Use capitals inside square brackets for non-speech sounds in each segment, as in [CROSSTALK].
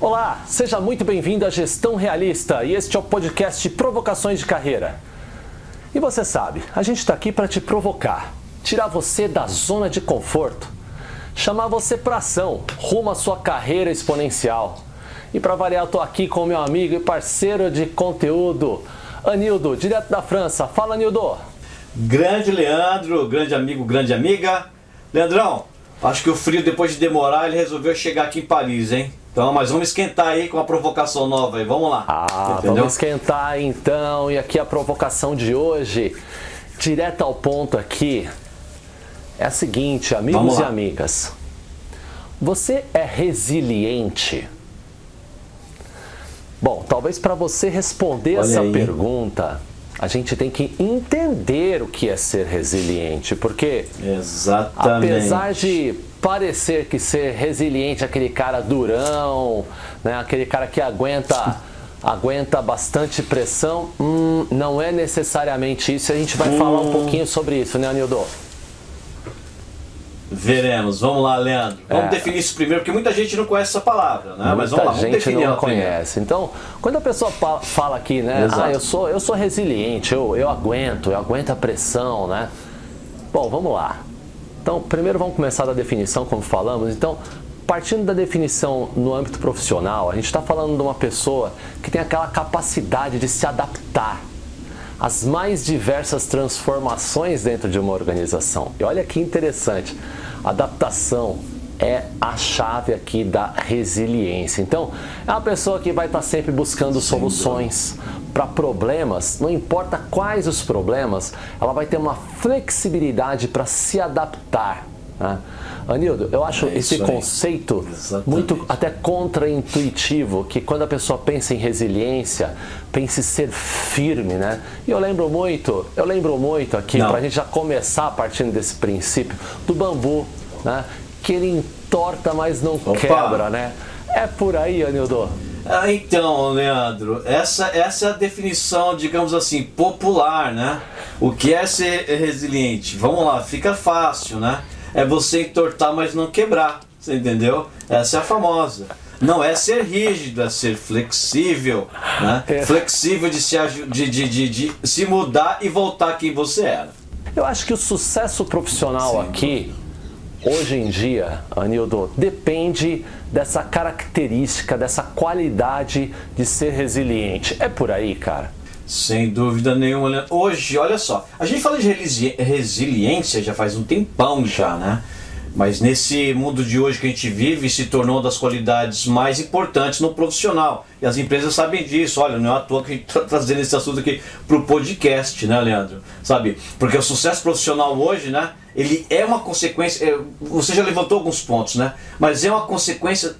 Olá, seja muito bem-vindo à Gestão Realista e este é o podcast Provocações de Carreira. E você sabe, a gente está aqui para te provocar, tirar você da zona de conforto, chamar você para ação, rumo à sua carreira exponencial. E para variar, tô aqui com meu amigo e parceiro de conteúdo, Anildo, direto da França. Fala, Anildo! Grande Leandro, grande amigo, grande amiga. Leandrão, acho que o frio, depois de demorar, ele resolveu chegar aqui em Paris, hein? Então, mas vamos esquentar aí com a provocação nova aí, vamos lá. Ah, Entendeu? vamos esquentar então. E aqui a provocação de hoje, direto ao ponto aqui, é a seguinte, amigos e amigas. Você é resiliente? Bom, talvez para você responder Olha essa aí. pergunta, a gente tem que entender o que é ser resiliente, porque Exatamente. apesar de parecer que ser resiliente, aquele cara durão, né, aquele cara que aguenta aguenta bastante pressão, hum, não é necessariamente isso. A gente vai hum. falar um pouquinho sobre isso, né, Anildo? Veremos. Vamos lá, Leandro. Vamos é. definir isso primeiro, porque muita gente não conhece essa palavra, né? Muita Mas vamos lá, vamos gente não conhece. Primeiro. Então, quando a pessoa fala aqui, né? Exato. Ah, eu sou, eu sou resiliente, eu, eu aguento, eu aguento a pressão, né? Bom, vamos lá. Então, primeiro vamos começar da definição, como falamos. Então, partindo da definição no âmbito profissional, a gente está falando de uma pessoa que tem aquela capacidade de se adaptar às mais diversas transformações dentro de uma organização. E olha que interessante, adaptação é a chave aqui da resiliência. Então, é uma pessoa que vai estar sempre buscando soluções para problemas, não importa quais os problemas, ela vai ter uma flexibilidade para se adaptar. Né? Anildo, eu acho é esse conceito Exatamente. muito até contraintuitivo, que quando a pessoa pensa em resiliência, pense ser firme, né? E eu lembro muito, eu lembro muito aqui, para a gente já começar partindo desse princípio, do bambu, né? Que ele entorta, mas não Opa. quebra, né? É por aí, Anildo. Ah, então, Leandro, essa, essa é a definição, digamos assim, popular, né? O que é ser resiliente? Vamos lá, fica fácil, né? É você entortar, mas não quebrar, você entendeu? Essa é a famosa. Não é ser rígido, é ser flexível, né? É. Flexível de se, de, de, de, de, se mudar e voltar quem você era. Eu acho que o sucesso profissional Sim. aqui hoje em dia, Anildo, depende dessa característica, dessa qualidade de ser resiliente. É por aí, cara? Sem dúvida nenhuma. Hoje, olha só, a gente fala de resiliência já faz um tempão já, né? Mas nesse mundo de hoje que a gente vive, se tornou uma das qualidades mais importantes no profissional. E as empresas sabem disso. Olha, não é à toa que a gente está [LAUGHS] trazendo esse assunto aqui para o podcast, né, Leandro? Sabe? Porque o sucesso profissional hoje, né? Ele é uma consequência. É, você já levantou alguns pontos, né? Mas é uma consequência,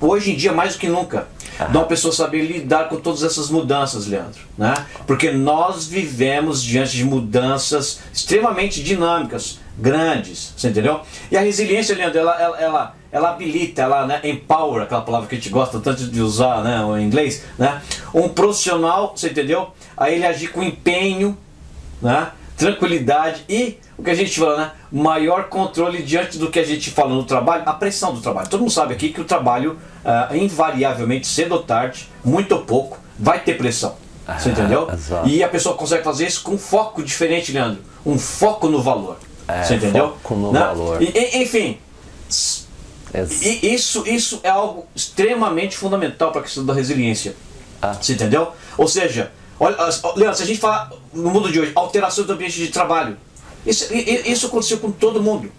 hoje em dia, mais do que nunca, ah. de uma pessoa saber lidar com todas essas mudanças, Leandro. Né? Porque nós vivemos diante de mudanças extremamente dinâmicas grandes, você entendeu? E a resiliência, Leandro, ela, ela, ela, ela habilita, ela né, empower, aquela palavra que a gente gosta tanto de usar né, em inglês, né? Um profissional, você entendeu? A ele agir com empenho, né? Tranquilidade e o que a gente fala, né? Maior controle diante do que a gente fala no trabalho, a pressão do trabalho. Todo mundo sabe aqui que o trabalho, uh, invariavelmente, cedo ou tarde, muito ou pouco, vai ter pressão. Você ah, entendeu? E a pessoa consegue fazer isso com um foco diferente, Leandro. Um foco no valor. É, Você entendeu? Foco no Não? valor. E, enfim, e isso, isso é algo extremamente fundamental para a questão da resiliência. Ah. Você entendeu? Ou seja, olha, Leandro, se a gente falar no mundo de hoje, alteração do ambiente de trabalho, isso, isso aconteceu com todo mundo.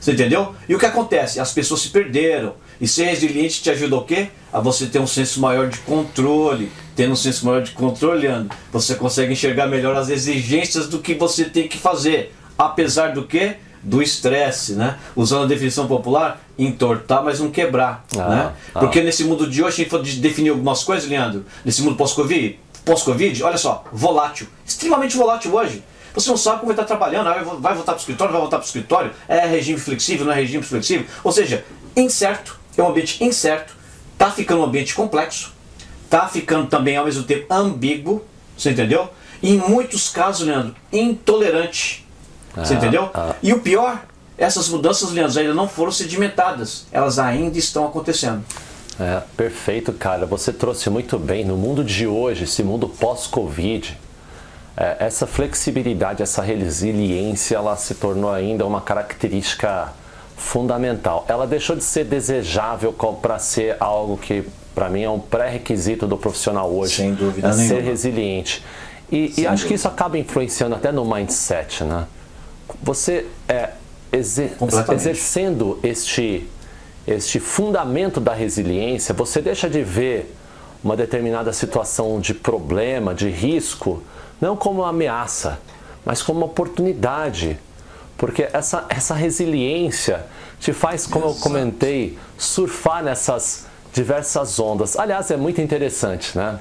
Você entendeu? E o que acontece? As pessoas se perderam. E ser resiliente te ajuda o quê? A você ter um senso maior de controle. Tendo um senso maior de controle, você consegue enxergar melhor as exigências do que você tem que fazer apesar do que? Do estresse, né? Usando a definição popular, entortar, mas não quebrar, ah, né? Ah. Porque nesse mundo de hoje, a gente definir algumas coisas, Leandro, nesse mundo pós-Covid, pós-Covid, olha só, volátil, extremamente volátil hoje. Você não sabe como vai estar trabalhando, vai voltar para o escritório, vai voltar para o escritório, é regime flexível, não é regime flexível. Ou seja, incerto, é um ambiente incerto, tá ficando um ambiente complexo, tá ficando também ao mesmo tempo ambíguo, você entendeu? E em muitos casos, Leandro, intolerante. Você ah, entendeu? Ah. E o pior, essas mudanças, Leandro, ainda não foram sedimentadas. Elas ainda estão acontecendo. É, perfeito, cara. Você trouxe muito bem. No mundo de hoje, esse mundo pós-Covid, é, essa flexibilidade, essa resiliência, ela se tornou ainda uma característica fundamental. Ela deixou de ser desejável para ser algo que, para mim, é um pré-requisito do profissional hoje. Sem dúvida é nenhuma. ser resiliente. E, e acho que isso acaba influenciando até no mindset, né? Você é, exer exercendo este, este fundamento da resiliência, você deixa de ver uma determinada situação de problema, de risco, não como uma ameaça, mas como uma oportunidade. Porque essa, essa resiliência te faz, como eu comentei, surfar nessas diversas ondas. Aliás, é muito interessante, né?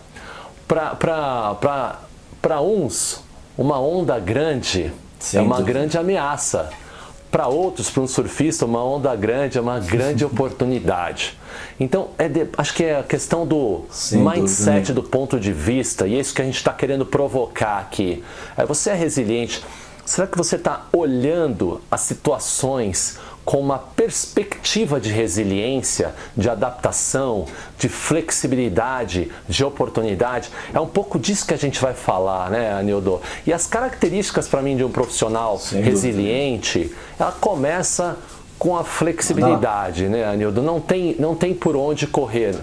Para uns, uma onda grande é uma dúvida. grande ameaça. Para outros, para um surfista, uma onda grande é uma grande [LAUGHS] oportunidade. Então, é de, acho que é a questão do mindset, do ponto de vista, e é isso que a gente está querendo provocar aqui. É, você é resiliente. Será que você está olhando as situações com uma perspectiva de resiliência, de adaptação, de flexibilidade, de oportunidade. É um pouco disso que a gente vai falar, né, Anildo? E as características para mim de um profissional Sem resiliente, dúvida. ela começa com a flexibilidade, Não. né, Anildo? Não tem, não tem por onde correr.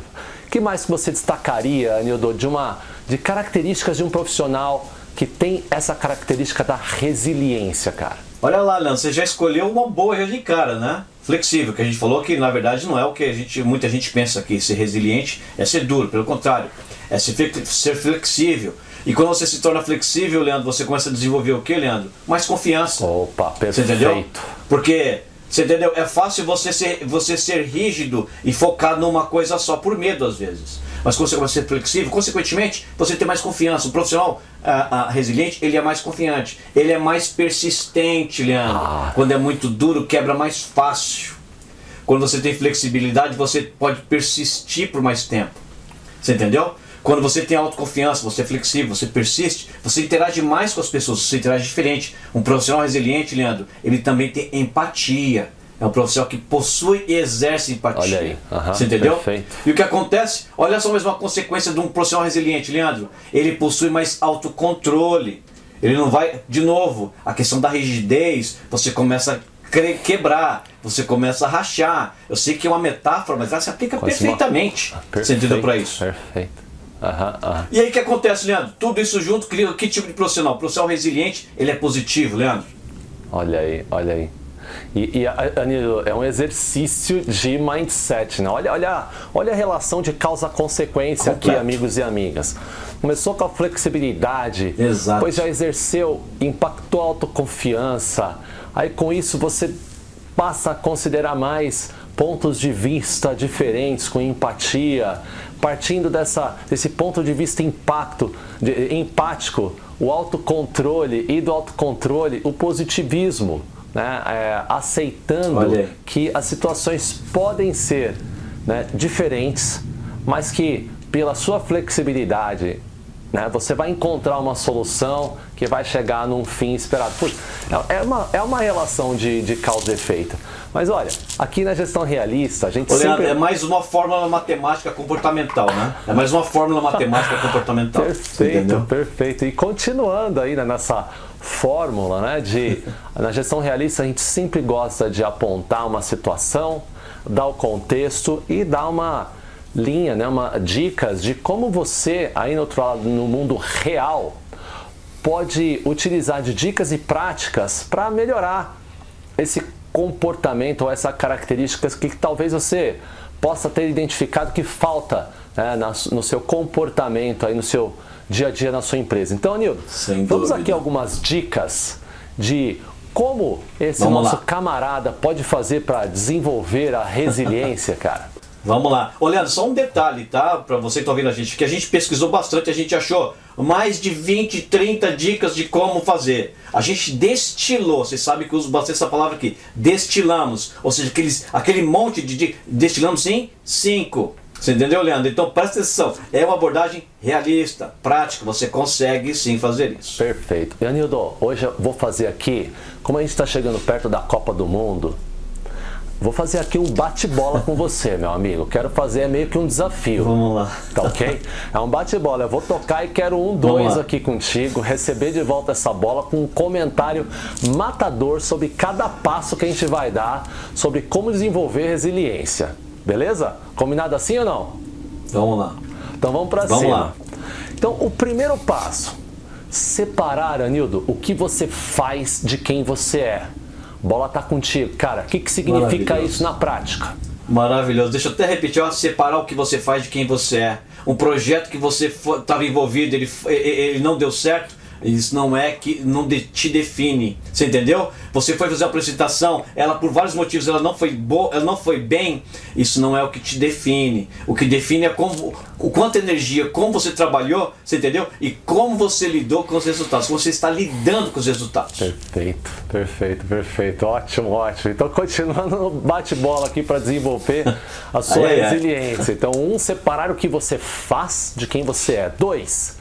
O que mais que você destacaria, Anildo, de uma de características de um profissional que tem essa característica da resiliência, cara? Olha lá, Leandro, você já escolheu uma boa já de cara, né? Flexível, que a gente falou que na verdade não é o que a gente, muita gente pensa que ser resiliente é ser duro, pelo contrário, é ser flexível. E quando você se torna flexível, Leandro, você começa a desenvolver o que, Leandro? Mais confiança. Opa, perfeito. Você entendeu? Porque você entendeu? É fácil você ser, você ser rígido e focar numa coisa só, por medo às vezes. Mas quando você começa a ser flexível, consequentemente, você tem mais confiança. O profissional ah, ah, resiliente, ele é mais confiante. Ele é mais persistente, Leandro. Ah. Quando é muito duro, quebra mais fácil. Quando você tem flexibilidade, você pode persistir por mais tempo. Você entendeu? Quando você tem autoconfiança, você é flexível, você persiste, você interage mais com as pessoas, você interage diferente. Um profissional resiliente, Leandro, ele também tem empatia. É um profissional que possui e exerce empatia. Olha aí. Uhum, Você entendeu? Perfeito. E o que acontece? Olha só mesmo a consequência de um profissional resiliente, Leandro. Ele possui mais autocontrole. Ele não vai, de novo, a questão da rigidez, você começa a quebrar, você começa a rachar. Eu sei que é uma metáfora, mas ela se aplica Quase perfeitamente. Uma... Perfeito, Você entendeu para isso? Perfeito. Uhum, uhum. E aí o que acontece, Leandro? Tudo isso junto cria que tipo de profissional? O profissional resiliente, ele é positivo, Leandro? Olha aí, olha aí. E, e Anilo, é um exercício de mindset, né? Olha, olha, olha a relação de causa-consequência aqui, amigos e amigas. Começou com a flexibilidade, Exato. depois já exerceu, impactou a autoconfiança. Aí com isso você passa a considerar mais pontos de vista diferentes, com empatia, partindo dessa, desse ponto de vista impacto, de, empático, o autocontrole e do autocontrole, o positivismo, né? É, aceitando que as situações podem ser né, diferentes, mas que pela sua flexibilidade né? Você vai encontrar uma solução que vai chegar num fim esperado. Puxa, é, é uma, é uma relação de, de causa e efeito. Mas olha, aqui na gestão realista, a gente Ô, sempre... é mais uma fórmula matemática comportamental, né? É mais uma fórmula matemática comportamental. [LAUGHS] perfeito, entendeu? perfeito. E continuando aí nessa fórmula, né, de [LAUGHS] na gestão realista a gente sempre gosta de apontar uma situação, dar o contexto e dar uma linha, né, uma, dicas de como você, aí no outro lado, no mundo real, pode utilizar de dicas e práticas para melhorar esse comportamento ou essa característica que, que talvez você possa ter identificado que falta né, no seu comportamento, aí no seu dia a dia na sua empresa. Então, Nildo, vamos aqui algumas dicas de como esse vamos nosso lá. camarada pode fazer para desenvolver a resiliência, [LAUGHS] cara. Vamos lá. Olhando, só um detalhe, tá? Para você que tá ouvindo a gente, que a gente pesquisou bastante, a gente achou mais de 20, 30 dicas de como fazer. A gente destilou, você sabe que eu uso bastante essa palavra aqui, destilamos, ou seja, aqueles, aquele monte de dicas, destilamos em 5. Você entendeu, Leandro? Então presta atenção. É uma abordagem realista, prática. Você consegue sim fazer isso. Perfeito. E Anildo, hoje eu vou fazer aqui, como a gente está chegando perto da Copa do Mundo, Vou fazer aqui um bate-bola com você, meu amigo. Quero fazer meio que um desafio. Vamos lá. Tá ok? É um bate-bola. Eu vou tocar e quero um, dois aqui contigo. Receber de volta essa bola com um comentário matador sobre cada passo que a gente vai dar, sobre como desenvolver resiliência. Beleza? Combinado assim ou não? Vamos lá. Então vamos pra vamos cima. Lá. Então, o primeiro passo: separar, Anildo, o que você faz de quem você é. Bola tá contigo. Cara, o que, que significa isso na prática? Maravilhoso. Deixa eu até repetir, ó, separar o que você faz de quem você é. Um projeto que você estava envolvido, ele, ele não deu certo, isso não é que não de, te define. Você entendeu? Você foi fazer a apresentação, ela por vários motivos ela não foi boa, ela não foi bem. Isso não é o que te define. O que define é como, o quanto energia, como você trabalhou, você entendeu? E como você lidou com os resultados, como você está lidando com os resultados. Perfeito, perfeito, perfeito. Ótimo, ótimo. Então continuando no bate-bola aqui para desenvolver a sua resiliência. Então, um, separar o que você faz de quem você é. Dois,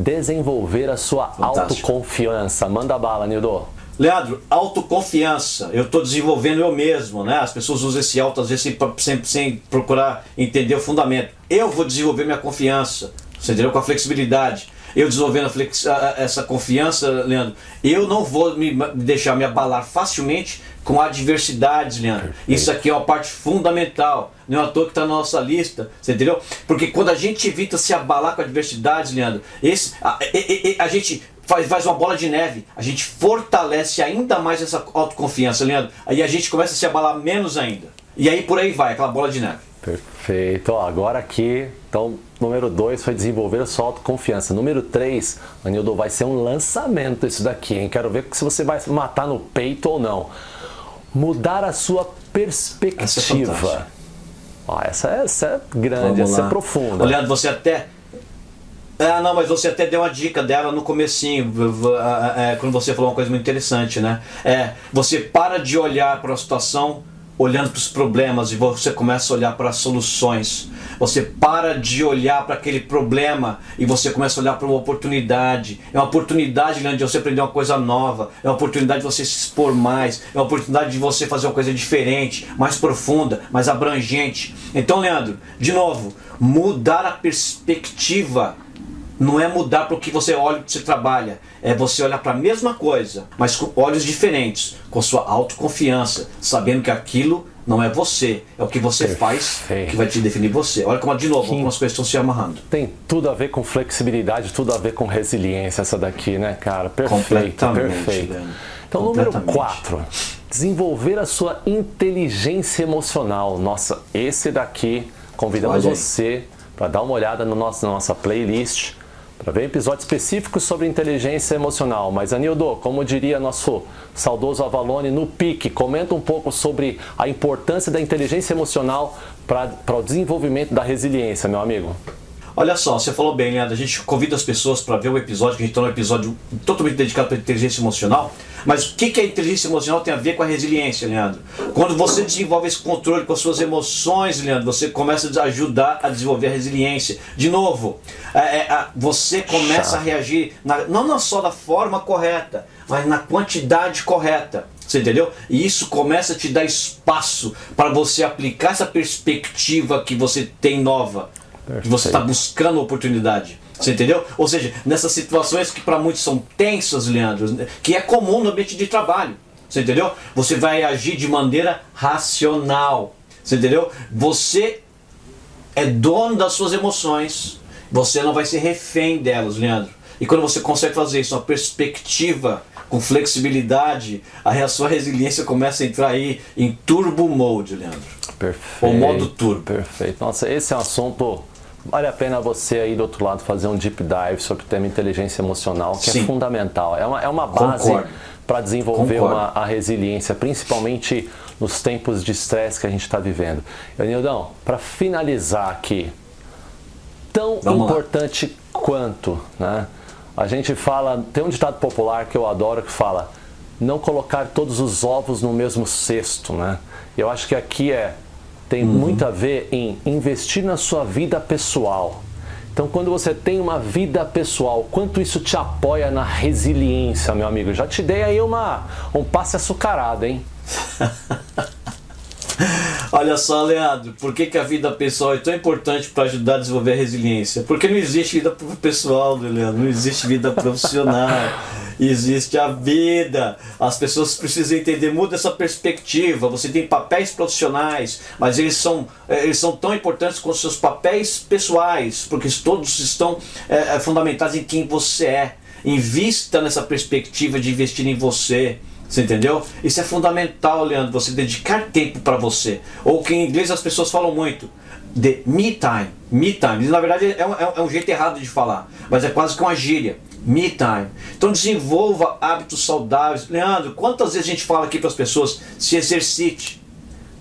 desenvolver a sua Fantástico. autoconfiança. Manda bala, Nildo. Leandro, autoconfiança. Eu estou desenvolvendo eu mesmo, né? As pessoas usam esse auto às vezes sem, sem, sem, procurar entender o fundamento. Eu vou desenvolver minha confiança, você entendeu? Com a flexibilidade. Eu desenvolvendo flex, essa confiança, Leandro, eu não vou me deixar me abalar facilmente com adversidades, Leandro. Isso aqui é uma parte fundamental. Não é à toa que está na nossa lista, você entendeu? Porque quando a gente evita se abalar com adversidades, Leandro, esse, a, a, a, a gente faz, faz uma bola de neve, a gente fortalece ainda mais essa autoconfiança, Leandro. Aí a gente começa a se abalar menos ainda. E aí por aí vai, aquela bola de neve. Perfeito. Ó, agora aqui, então, número 2 foi desenvolver a sua autoconfiança. Número 3, Anildo, vai ser um lançamento isso daqui, hein? Quero ver se você vai matar no peito ou não mudar a sua perspectiva. Essa é, essa é, essa é grande, essa é profunda. Olhando, você até ah, não, mas você até deu uma dica dela no comecinho, é, quando você falou uma coisa muito interessante, né? É, você para de olhar para a situação olhando para os problemas e você começa a olhar para as soluções. Você para de olhar para aquele problema e você começa a olhar para uma oportunidade. É uma oportunidade de você aprender uma coisa nova. É uma oportunidade de você se expor mais. É uma oportunidade de você fazer uma coisa diferente, mais profunda, mais abrangente. Então, Leandro, de novo, mudar a perspectiva não é mudar para o que você olha, que você trabalha. É você olhar para a mesma coisa, mas com olhos diferentes, com sua autoconfiança, sabendo que aquilo não é você, é o que você Perfeito. faz que vai te definir você. Olha como, de novo, como as coisas estão se amarrando. Tem tudo a ver com flexibilidade, tudo a ver com resiliência essa daqui, né, cara? Perfeito, perfeito. Então, número 4, desenvolver a sua inteligência emocional. Nossa, esse daqui, convidamos você para dar uma olhada no nosso, na nossa playlist para ver episódios específicos sobre inteligência emocional. Mas, Anildo, como diria nosso saudoso Avalone, no pique, comenta um pouco sobre a importância da inteligência emocional para o desenvolvimento da resiliência, meu amigo. Olha só, você falou bem, Leandro. A gente convida as pessoas para ver o episódio, que a gente está um episódio totalmente dedicado para inteligência emocional. Mas o que, que a inteligência emocional tem a ver com a resiliência, Leandro? Quando você desenvolve esse controle com as suas emoções, Leandro, você começa a ajudar a desenvolver a resiliência. De novo, é, é, você começa a reagir, na, não só da forma correta, mas na quantidade correta. Você entendeu? E isso começa a te dar espaço para você aplicar essa perspectiva que você tem nova. Perfeito. Você está buscando oportunidade. Você entendeu? Ou seja, nessas situações que para muitos são tensas, Leandro, que é comum no ambiente de trabalho. Você entendeu? Você vai agir de maneira racional. Você entendeu? Você é dono das suas emoções. Você não vai ser refém delas, Leandro. E quando você consegue fazer isso, uma perspectiva com flexibilidade, a sua resiliência começa a entrar aí em turbo mode, Leandro. Perfeito. Ou modo turbo. Perfeito. Nossa, esse é um assunto Vale a pena você aí do outro lado fazer um deep dive sobre o tema inteligência emocional, que é Sim. é fundamental. É uma, é uma base para desenvolver uma, a resiliência, principalmente nos tempos de estresse que a gente está vivendo. Nildão, para finalizar aqui, tão Vamos importante lá. quanto, né? A gente fala, tem um ditado popular que eu adoro que fala: não colocar todos os ovos no mesmo cesto, né? Eu acho que aqui é tem uhum. muito a ver em investir na sua vida pessoal. Então, quando você tem uma vida pessoal, quanto isso te apoia na resiliência, meu amigo? Já te dei aí uma, um passe açucarado, hein? [LAUGHS] Olha só, Leandro, por que, que a vida pessoal é tão importante para ajudar a desenvolver a resiliência? Porque não existe vida pessoal, Leandro, não existe vida profissional. [LAUGHS] existe a vida. As pessoas precisam entender, muda essa perspectiva. Você tem papéis profissionais, mas eles são, eh, eles são tão importantes quanto seus papéis pessoais, porque todos estão é, fundamentados em quem você é. Invista nessa perspectiva de investir em você. Você entendeu? Isso é fundamental, Leandro, você dedicar tempo para você. Ou que em inglês as pessoas falam muito, de me time. Me time. Na verdade é um, é um jeito errado de falar, mas é quase que uma gíria. Me time. Então desenvolva hábitos saudáveis. Leandro, quantas vezes a gente fala aqui para as pessoas se exercite?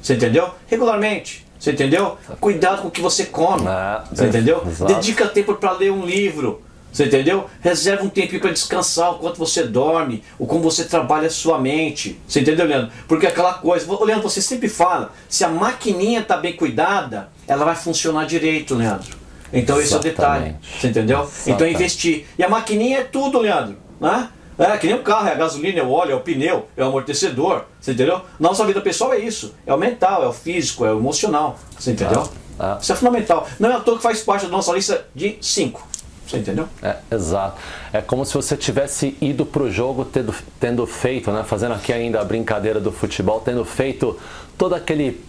Você entendeu? Regularmente. Você entendeu? Cuidado com o que você come. É, você entendeu? Exato. Dedica tempo para ler um livro. Você entendeu? Reserva um tempinho para descansar, o quanto você dorme, o como você trabalha a sua mente. Você entendeu, Leandro? Porque aquela coisa, Leandro, você sempre fala, se a maquininha está bem cuidada, ela vai funcionar direito, Leandro. Então esse é o detalhe. Você entendeu? Exatamente. Então investir. E a maquininha é tudo, Leandro. Né? É que nem o carro, é a gasolina, é o óleo, é o pneu, é o amortecedor. Você entendeu? Nossa vida pessoal é isso. É o mental, é o físico, é o emocional. Você entendeu? Ah, ah. Isso é fundamental. Não é à toa que faz parte da nossa lista de cinco. Você entendeu? É, exato. É como se você tivesse ido para o jogo tendo, tendo feito, né, fazendo aqui ainda a brincadeira do futebol, tendo feito todo aquele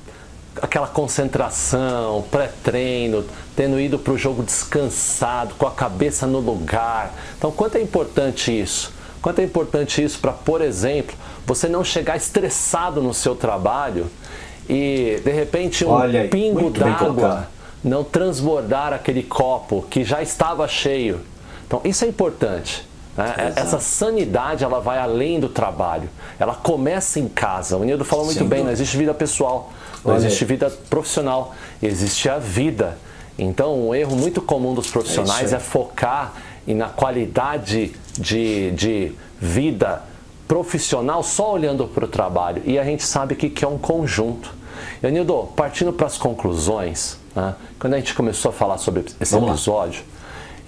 aquela concentração, pré-treino, tendo ido para o jogo descansado, com a cabeça no lugar. Então, quanto é importante isso? Quanto é importante isso para, por exemplo, você não chegar estressado no seu trabalho e de repente um Olha, pingo d'água não transbordar aquele copo que já estava cheio. Então, isso é importante. Né? Essa sanidade ela vai além do trabalho. Ela começa em casa. O Nildo falou muito Sem bem: não existe vida pessoal, não Olha existe vida profissional, existe a vida. Então, um erro muito comum dos profissionais é, é focar na qualidade de, de vida profissional só olhando para o trabalho. E a gente sabe que, que é um conjunto. E, Nildo, partindo para as conclusões, né? Quando a gente começou a falar sobre esse Vamos episódio,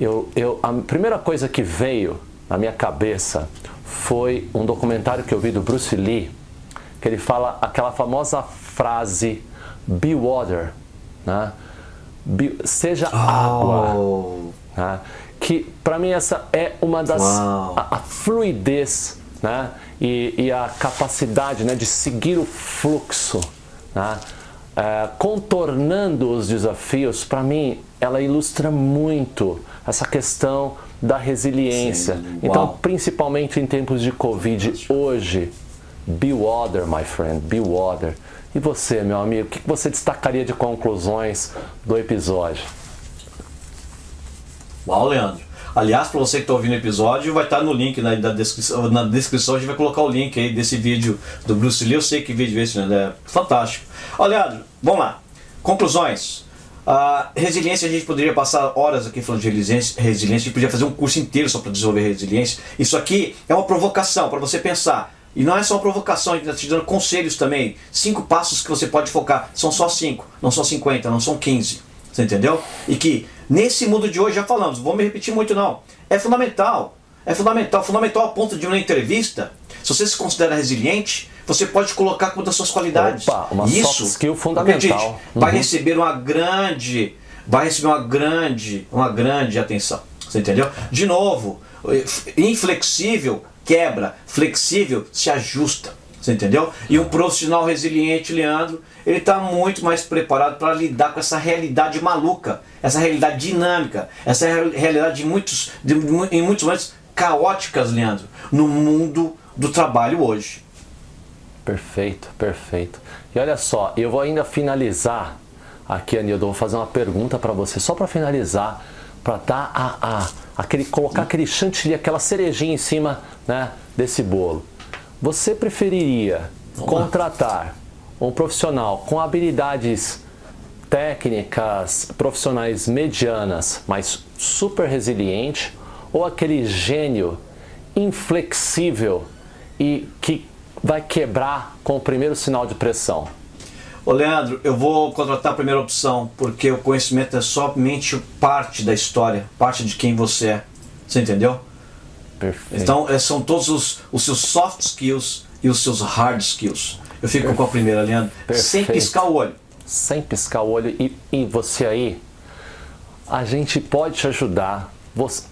eu, eu, a primeira coisa que veio na minha cabeça foi um documentário que eu vi do Bruce Lee, que ele fala aquela famosa frase Be water, né? Be, seja oh. água. Né? Que para mim essa é uma das. A, a, fluidez né? e, e a capacidade né, de seguir o fluxo. Né? é, contornando os desafios, para mim, ela ilustra muito essa questão da resiliência. Então, principalmente em tempos de Covid, hoje, be water, my friend, be water. E você, meu amigo, o que você destacaria de conclusões do episódio? Uau, Leandro. Aliás, para você que está ouvindo o episódio, vai estar tá no link na, na, descrição, na descrição. A gente vai colocar o link aí desse vídeo do Bruce Lee. Eu sei que vídeo é esse, né? É fantástico. Olha, Leandro, vamos lá. Conclusões. Uh, resiliência, a gente poderia passar horas aqui falando de resiliência, resiliência, a gente podia fazer um curso inteiro só para desenvolver resiliência. Isso aqui é uma provocação para você pensar. E não é só uma provocação, a gente está te dando conselhos também. Cinco passos que você pode focar. São só cinco, não são 50, não são 15. Você entendeu? E que nesse mundo de hoje, já falamos, vou me repetir muito não. É fundamental. É fundamental, fundamental a ponto de uma entrevista. Se você se considera resiliente, você pode colocar como das suas qualidades. Opa, uma Isso, skill fundamental. Uhum. vai receber uma grande, vai receber uma grande, uma grande atenção. Você entendeu? De novo, inflexível quebra, flexível se ajusta. Você entendeu? E um profissional resiliente, Leandro, ele está muito mais preparado para lidar com essa realidade maluca, essa realidade dinâmica, essa realidade de muitos, de, em muitos momentos caóticas, Leandro, no mundo do trabalho hoje. Perfeito, perfeito. E olha só, eu vou ainda finalizar aqui, Anildo, vou fazer uma pergunta para você, só para finalizar, para dar a, a, aquele, colocar aquele chantilly, aquela cerejinha em cima né, desse bolo. Você preferiria contratar um profissional com habilidades técnicas profissionais medianas, mas super resiliente, ou aquele gênio inflexível e que vai quebrar com o primeiro sinal de pressão? Ô Leandro, eu vou contratar a primeira opção, porque o conhecimento é somente parte da história, parte de quem você é. Você entendeu? Perfeito. Então, é, são todos os, os seus soft skills e os seus hard skills. Eu fico com a primeira, Leandro. Perfeito. Sem piscar o olho. Sem piscar o olho. E, e você aí, a gente pode te ajudar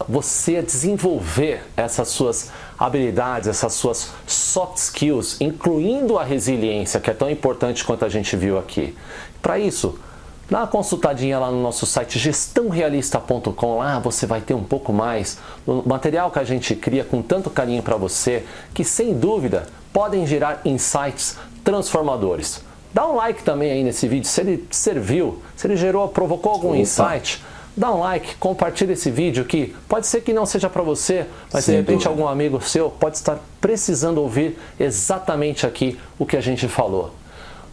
você a desenvolver essas suas habilidades, essas suas soft skills, incluindo a resiliência, que é tão importante quanto a gente viu aqui. Para isso, Dá uma consultadinha lá no nosso site gestãorealista.com, lá você vai ter um pouco mais do material que a gente cria com tanto carinho para você, que sem dúvida podem gerar insights transformadores. Dá um like também aí nesse vídeo, se ele serviu, se ele gerou, provocou algum Opa. insight, dá um like, compartilha esse vídeo que pode ser que não seja para você, mas Sem de repente dúvida. algum amigo seu pode estar precisando ouvir exatamente aqui o que a gente falou.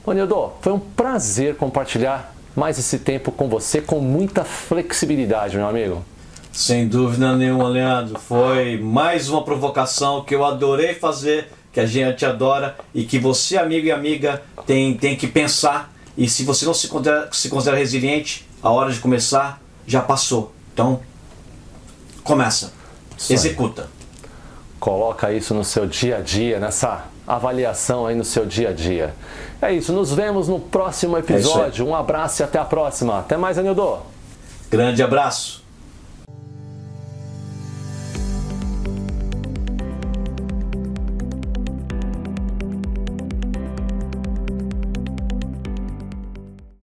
Bonildo, foi um prazer compartilhar mais esse tempo com você com muita flexibilidade, meu amigo. Sem dúvida nenhuma, Leandro. Foi mais uma provocação que eu adorei fazer, que a gente adora e que você, amigo e amiga, tem, tem que pensar. E se você não se considera, se considera resiliente, a hora de começar já passou. Então, começa. Isso executa. Aí. Coloca isso no seu dia a dia, nessa avaliação aí no seu dia a dia. É isso, nos vemos no próximo é episódio. É um abraço e até a próxima. Até mais, Anildo. Grande abraço.